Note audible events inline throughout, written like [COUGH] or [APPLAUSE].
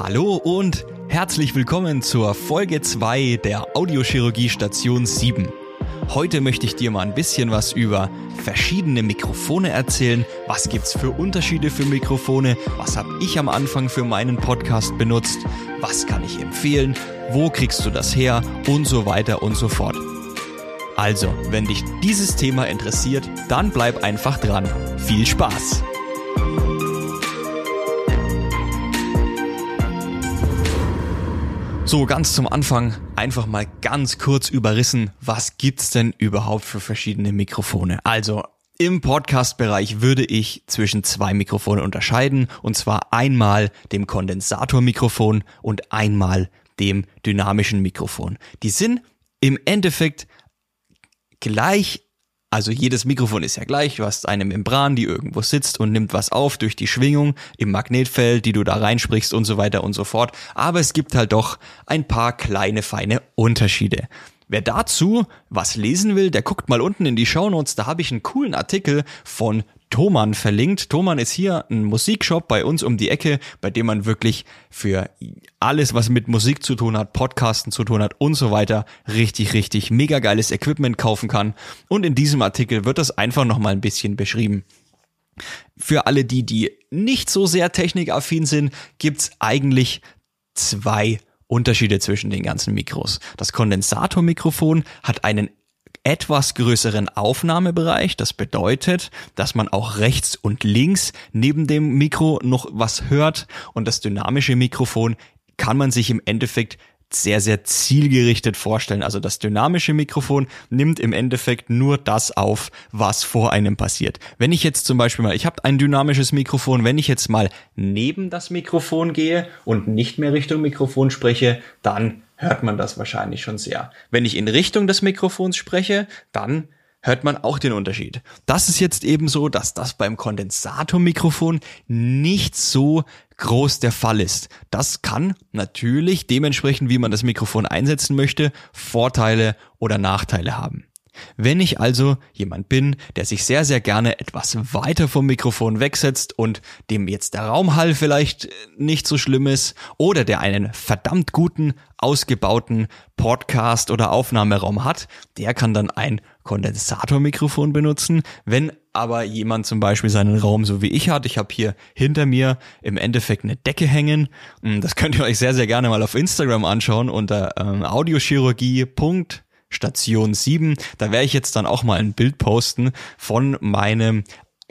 Hallo und herzlich willkommen zur Folge 2 der Audiochirurgie Station 7. Heute möchte ich dir mal ein bisschen was über verschiedene Mikrofone erzählen. Was gibt's für Unterschiede für Mikrofone? Was habe ich am Anfang für meinen Podcast benutzt? Was kann ich empfehlen? Wo kriegst du das her? Und so weiter und so fort. Also, wenn dich dieses Thema interessiert, dann bleib einfach dran. Viel Spaß! So, ganz zum Anfang einfach mal ganz kurz überrissen, was gibt's denn überhaupt für verschiedene Mikrofone? Also, im Podcast-Bereich würde ich zwischen zwei Mikrofone unterscheiden, und zwar einmal dem Kondensatormikrofon und einmal dem dynamischen Mikrofon. Die sind im Endeffekt gleich also jedes Mikrofon ist ja gleich. Du hast eine Membran, die irgendwo sitzt und nimmt was auf durch die Schwingung im Magnetfeld, die du da reinsprichst und so weiter und so fort. Aber es gibt halt doch ein paar kleine, feine Unterschiede. Wer dazu was lesen will, der guckt mal unten in die Shownotes. Da habe ich einen coolen Artikel von Thomann verlinkt. Thomann ist hier ein Musikshop bei uns um die Ecke, bei dem man wirklich für alles, was mit Musik zu tun hat, Podcasten zu tun hat und so weiter, richtig, richtig mega geiles Equipment kaufen kann. Und in diesem Artikel wird das einfach nochmal ein bisschen beschrieben. Für alle die, die nicht so sehr technikaffin sind, gibt's eigentlich zwei Unterschiede zwischen den ganzen Mikros. Das Kondensatormikrofon hat einen etwas größeren Aufnahmebereich. Das bedeutet, dass man auch rechts und links neben dem Mikro noch was hört und das dynamische Mikrofon kann man sich im Endeffekt sehr, sehr zielgerichtet vorstellen. Also das dynamische Mikrofon nimmt im Endeffekt nur das auf, was vor einem passiert. Wenn ich jetzt zum Beispiel mal, ich habe ein dynamisches Mikrofon, wenn ich jetzt mal neben das Mikrofon gehe und nicht mehr Richtung Mikrofon spreche, dann hört man das wahrscheinlich schon sehr. Wenn ich in Richtung des Mikrofons spreche, dann hört man auch den Unterschied. Das ist jetzt eben so, dass das beim Kondensatormikrofon nicht so groß der Fall ist. Das kann natürlich dementsprechend, wie man das Mikrofon einsetzen möchte, Vorteile oder Nachteile haben. Wenn ich also jemand bin, der sich sehr, sehr gerne etwas weiter vom Mikrofon wegsetzt und dem jetzt der Raumhall vielleicht nicht so schlimm ist oder der einen verdammt guten, ausgebauten Podcast oder Aufnahmeraum hat, der kann dann ein Kondensatormikrofon benutzen. Wenn aber jemand zum Beispiel seinen Raum so wie ich hat, ich habe hier hinter mir im Endeffekt eine Decke hängen. Das könnt ihr euch sehr, sehr gerne mal auf Instagram anschauen unter ähm, audiochirurgie. Station 7. Da werde ich jetzt dann auch mal ein Bild posten von meinem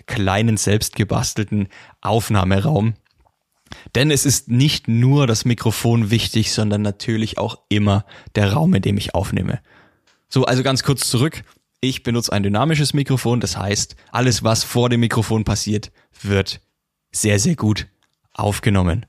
kleinen selbstgebastelten Aufnahmeraum. Denn es ist nicht nur das Mikrofon wichtig, sondern natürlich auch immer der Raum, in dem ich aufnehme. So, also ganz kurz zurück. Ich benutze ein dynamisches Mikrofon, das heißt, alles, was vor dem Mikrofon passiert, wird sehr, sehr gut aufgenommen.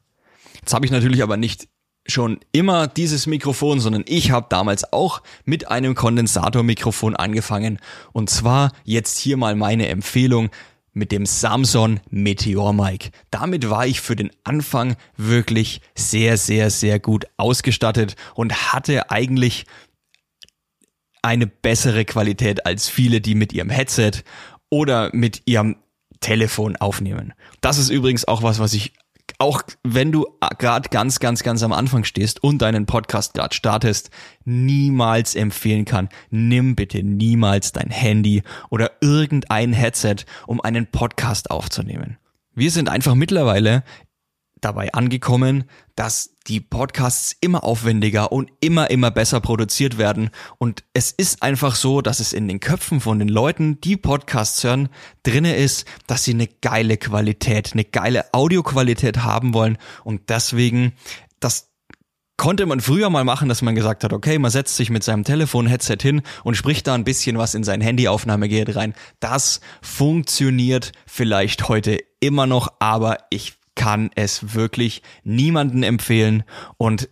Jetzt habe ich natürlich aber nicht schon immer dieses Mikrofon, sondern ich habe damals auch mit einem Kondensatormikrofon angefangen. Und zwar jetzt hier mal meine Empfehlung mit dem Samsung Meteor Mic. Damit war ich für den Anfang wirklich sehr, sehr, sehr gut ausgestattet und hatte eigentlich eine bessere Qualität als viele, die mit ihrem Headset oder mit ihrem Telefon aufnehmen. Das ist übrigens auch was, was ich auch wenn du gerade ganz, ganz, ganz am Anfang stehst und deinen Podcast gerade startest, niemals empfehlen kann, nimm bitte niemals dein Handy oder irgendein Headset, um einen Podcast aufzunehmen. Wir sind einfach mittlerweile dabei angekommen, dass die Podcasts immer aufwendiger und immer, immer besser produziert werden. Und es ist einfach so, dass es in den Köpfen von den Leuten, die Podcasts hören, drinne ist, dass sie eine geile Qualität, eine geile Audioqualität haben wollen. Und deswegen, das konnte man früher mal machen, dass man gesagt hat, okay, man setzt sich mit seinem Telefon-Headset hin und spricht da ein bisschen was in sein Handyaufnahmegerät rein. Das funktioniert vielleicht heute immer noch, aber ich kann es wirklich niemanden empfehlen und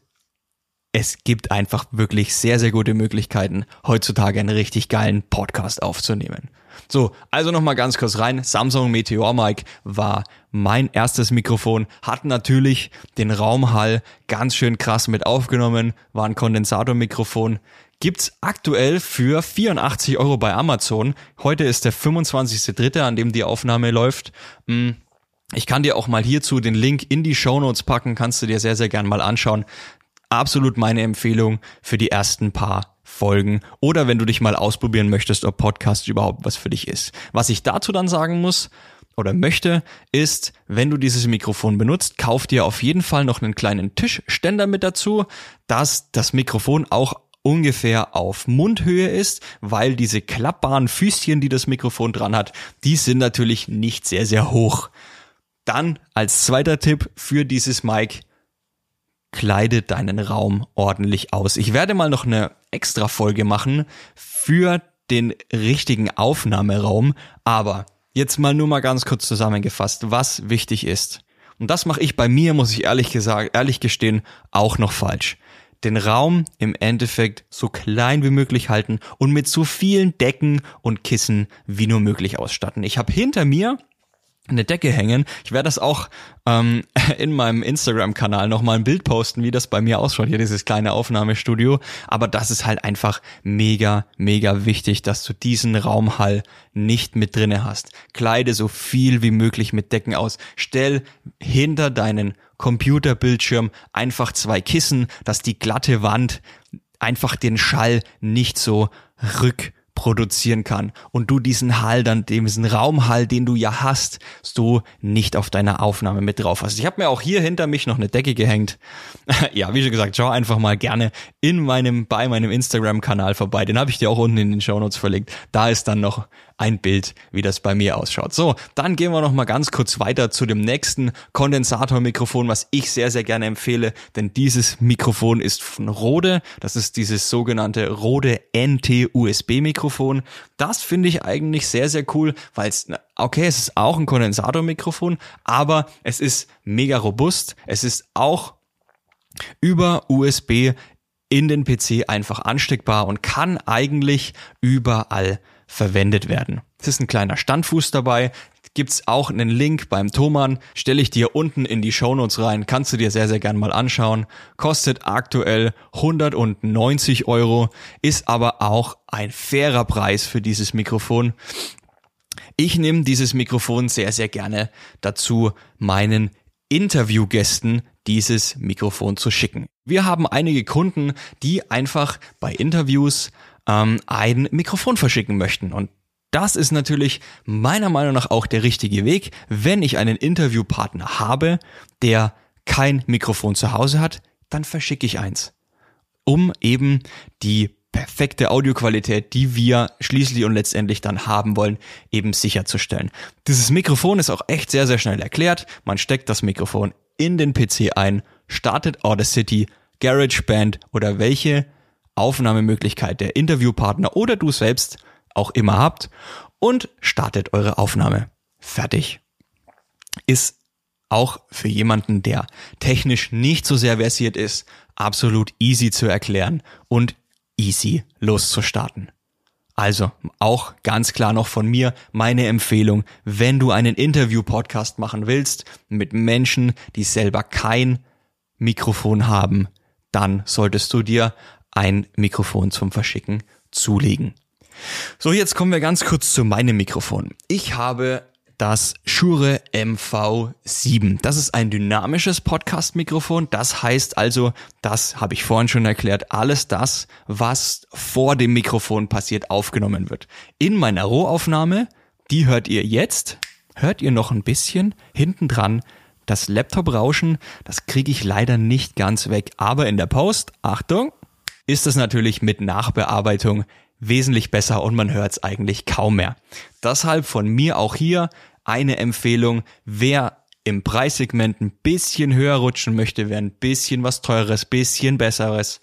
es gibt einfach wirklich sehr, sehr gute Möglichkeiten, heutzutage einen richtig geilen Podcast aufzunehmen. So, also nochmal ganz kurz rein. Samsung Meteor Mic war mein erstes Mikrofon, hat natürlich den Raumhall ganz schön krass mit aufgenommen, war ein Kondensatormikrofon. Gibt's aktuell für 84 Euro bei Amazon. Heute ist der 25.3., an dem die Aufnahme läuft. Hm Ich kann dir auch mal hierzu den Link in die Show Notes packen, kannst du dir sehr, sehr gern mal anschauen. Absolut meine Empfehlung für die ersten paar Folgen oder wenn du dich mal ausprobieren möchtest, ob Podcast überhaupt was für dich ist. Was ich dazu dann sagen muss, oder möchte, ist, wenn du dieses Mikrofon benutzt, kauf dir auf jeden Fall noch einen kleinen Tischständer mit dazu, dass das Mikrofon auch ungefähr auf Mundhöhe ist, weil diese klappbaren Füßchen, die das Mikrofon dran hat, die sind natürlich nicht sehr, sehr hoch. Dann als zweiter Tipp für dieses Mic, kleide deinen Raum ordentlich aus. Ich werde mal noch eine extra Folge machen für den richtigen Aufnahmeraum, aber jetzt mal nur mal ganz kurz zusammengefasst, was wichtig ist. Und das mache ich bei mir, muss ich ehrlich gesagt, ehrlich gestehen, auch noch falsch. Den Raum im Endeffekt so klein wie möglich halten und mit so vielen Decken und Kissen wie nur möglich ausstatten. Ich habe hinter mir eine Decke hängen. Ich werde das auch ähm, [LAUGHS] in meinem Instagram-Kanal nochmal ein Bild posten, wie das bei mir ausschaut, hier dieses kleine Aufnahmestudio. Aber das ist halt einfach mega, mega wichtig, dass du diesen Raumhall nicht mit drinne hast. Kleide so viel wie möglich mit Decken aus. Stell hinter deinen Computerbildschirm einfach zwei Kissen, dass die glatte Wand einfach den Schall nicht so rück produzieren kann und du diesen Hall dann, diesen Raumhall, den du ja hast, so nicht auf deiner Aufnahme mit drauf hast. Ich habe mir auch hier hinter mich noch eine Decke gehängt. [LAUGHS] ja, wie schon gesagt, schau einfach mal gerne in meinem, bei meinem Instagram-Kanal vorbei. Den habe ich dir auch unten in den Show Notes verlinkt. Da ist dann noch ein Bild, wie das bei mir ausschaut. So, dann gehen wir noch mal ganz kurz weiter zu dem nächsten Kondensatormikrofon, was ich sehr, sehr gerne empfehle, denn dieses Mikrofon ist von Rode. Das ist dieses sogenannte Rode NT-USB-Mikrofon. Das finde ich eigentlich sehr, sehr cool, weil es, okay, es ist auch ein Kondensatormikrofon, aber es ist mega robust. Es ist auch über USB in den PC einfach ansteckbar und kann eigentlich überall verwendet werden. Es ist ein kleiner Standfuß dabei. Gibt's auch einen Link beim Thomann, stelle ich dir unten in die Shownotes rein, kannst du dir sehr, sehr gern mal anschauen. Kostet aktuell 190 Euro, ist aber auch ein fairer Preis für dieses Mikrofon. Ich nehme dieses Mikrofon sehr, sehr gerne dazu, meinen Interviewgästen dieses Mikrofon zu schicken. Wir haben einige Kunden, die einfach bei Interviews ähm, ein Mikrofon verschicken möchten. Und das ist natürlich meiner Meinung nach auch der richtige Weg, wenn ich einen Interviewpartner habe, der kein Mikrofon zu Hause hat, dann verschicke ich eins, um eben die perfekte Audioqualität, die wir schließlich und letztendlich dann haben wollen, eben sicherzustellen. Dieses Mikrofon ist auch echt sehr, sehr schnell erklärt. Man steckt das Mikrofon in den PC ein, startet Audacity, GarageBand oder welche Aufnahmemöglichkeit der Interviewpartner oder du selbst auch immer habt und startet eure Aufnahme. Fertig. Ist auch für jemanden, der technisch nicht so sehr versiert ist, absolut easy zu erklären und easy loszustarten. Also auch ganz klar noch von mir meine Empfehlung, wenn du einen Interview-Podcast machen willst mit Menschen, die selber kein Mikrofon haben, dann solltest du dir ein Mikrofon zum Verschicken zulegen. So, jetzt kommen wir ganz kurz zu meinem Mikrofon. Ich habe das Shure MV7. Das ist ein dynamisches Podcast-Mikrofon. Das heißt also, das habe ich vorhin schon erklärt, alles das, was vor dem Mikrofon passiert, aufgenommen wird. In meiner Rohaufnahme, die hört ihr jetzt, hört ihr noch ein bisschen hinten dran das Laptop-Rauschen. Das kriege ich leider nicht ganz weg. Aber in der Post, Achtung, ist es natürlich mit Nachbearbeitung wesentlich besser und man hört es eigentlich kaum mehr. Deshalb von mir auch hier eine Empfehlung, wer im Preissegment ein bisschen höher rutschen möchte, wer ein bisschen was teures, bisschen besseres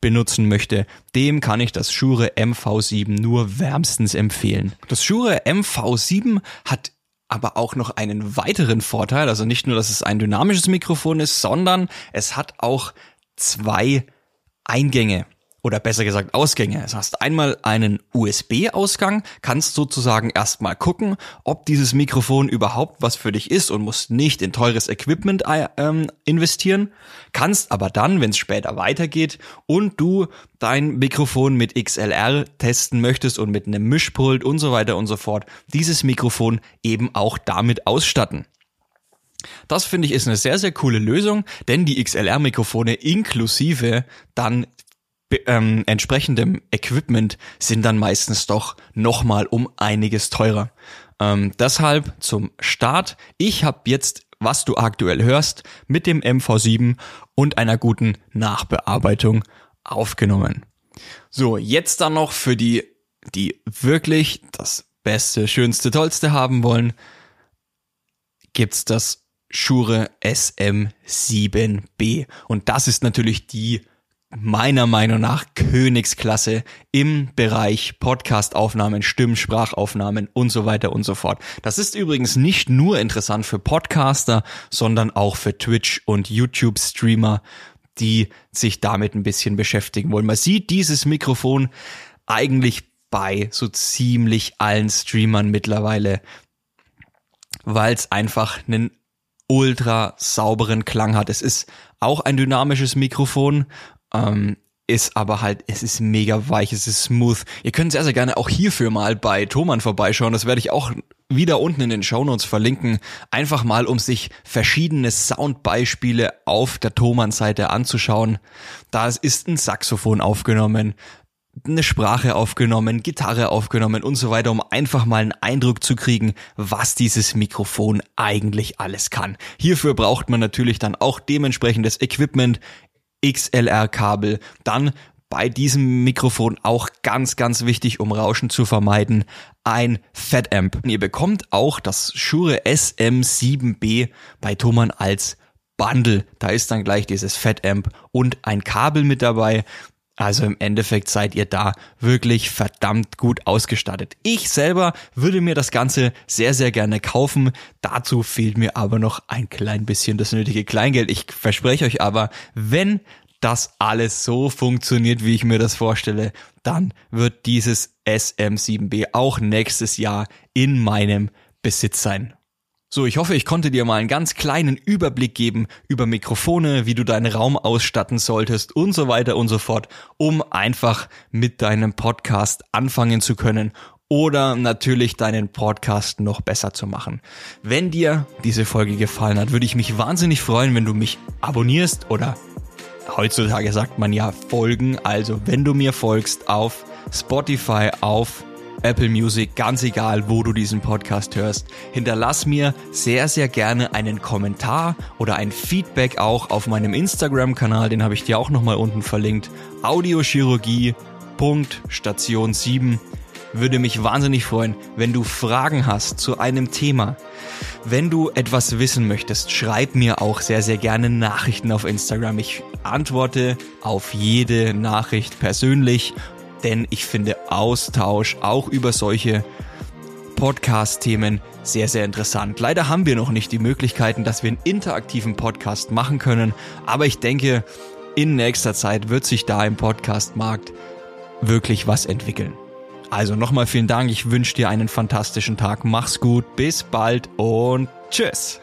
benutzen möchte, dem kann ich das Shure MV7 nur wärmstens empfehlen. Das Shure MV7 hat aber auch noch einen weiteren Vorteil, also nicht nur, dass es ein dynamisches Mikrofon ist, sondern es hat auch zwei Eingänge oder besser gesagt Ausgänge. Das heißt, einmal einen USB-Ausgang, kannst sozusagen erstmal gucken, ob dieses Mikrofon überhaupt was für dich ist und musst nicht in teures Equipment äh, ähm, investieren. Kannst aber dann, wenn es später weitergeht und du dein Mikrofon mit XLR testen möchtest und mit einem Mischpult und so weiter und so fort, dieses Mikrofon eben auch damit ausstatten. Das finde ich ist eine sehr, sehr coole Lösung, denn die XLR-Mikrofone inklusive dann ähm, entsprechendem Equipment sind dann meistens doch nochmal um einiges teurer. Ähm, deshalb zum Start. Ich habe jetzt, was du aktuell hörst, mit dem MV7 und einer guten Nachbearbeitung aufgenommen. So, jetzt dann noch für die, die wirklich das Beste, Schönste, Tollste haben wollen, gibt's das Shure SM7B. Und das ist natürlich die meiner Meinung nach Königsklasse im Bereich Podcastaufnahmen, Stimmsprachaufnahmen und so weiter und so fort. Das ist übrigens nicht nur interessant für Podcaster, sondern auch für Twitch und YouTube Streamer, die sich damit ein bisschen beschäftigen wollen. Man sieht dieses Mikrofon eigentlich bei so ziemlich allen Streamern mittlerweile, weil es einfach einen ultra sauberen Klang hat. Es ist auch ein dynamisches Mikrofon, ähm, ist aber halt, es ist mega weich, es ist smooth. Ihr könnt sehr, sehr gerne auch hierfür mal bei Thomann vorbeischauen. Das werde ich auch wieder unten in den Shownotes verlinken. Einfach mal, um sich verschiedene Soundbeispiele auf der Thomann-Seite anzuschauen. Da ist ein Saxophon aufgenommen, eine Sprache aufgenommen, Gitarre aufgenommen und so weiter, um einfach mal einen Eindruck zu kriegen, was dieses Mikrofon eigentlich alles kann. Hierfür braucht man natürlich dann auch dementsprechendes Equipment. XLR-Kabel. Dann bei diesem Mikrofon auch ganz, ganz wichtig, um Rauschen zu vermeiden, ein Fat-Amp. Ihr bekommt auch das Shure SM7B bei Thomann als Bundle. Da ist dann gleich dieses Fat-Amp und ein Kabel mit dabei. Also im Endeffekt seid ihr da wirklich verdammt gut ausgestattet. Ich selber würde mir das Ganze sehr, sehr gerne kaufen. Dazu fehlt mir aber noch ein klein bisschen das nötige Kleingeld. Ich verspreche euch aber, wenn das alles so funktioniert, wie ich mir das vorstelle, dann wird dieses SM7B auch nächstes Jahr in meinem Besitz sein. So, ich hoffe, ich konnte dir mal einen ganz kleinen Überblick geben über Mikrofone, wie du deinen Raum ausstatten solltest und so weiter und so fort, um einfach mit deinem Podcast anfangen zu können oder natürlich deinen Podcast noch besser zu machen. Wenn dir diese Folge gefallen hat, würde ich mich wahnsinnig freuen, wenn du mich abonnierst oder heutzutage sagt man ja folgen, also wenn du mir folgst auf Spotify, auf Apple Music, ganz egal, wo du diesen Podcast hörst. Hinterlass mir sehr, sehr gerne einen Kommentar oder ein Feedback auch auf meinem Instagram-Kanal, den habe ich dir auch nochmal unten verlinkt. Audiochirurgie.station 7 würde mich wahnsinnig freuen, wenn du Fragen hast zu einem Thema. Wenn du etwas wissen möchtest, schreib mir auch sehr, sehr gerne Nachrichten auf Instagram. Ich antworte auf jede Nachricht persönlich denn ich finde Austausch auch über solche Podcast-Themen sehr, sehr interessant. Leider haben wir noch nicht die Möglichkeiten, dass wir einen interaktiven Podcast machen können, aber ich denke, in nächster Zeit wird sich da im Podcast-Markt wirklich was entwickeln. Also nochmal vielen Dank, ich wünsche dir einen fantastischen Tag, mach's gut, bis bald und tschüss.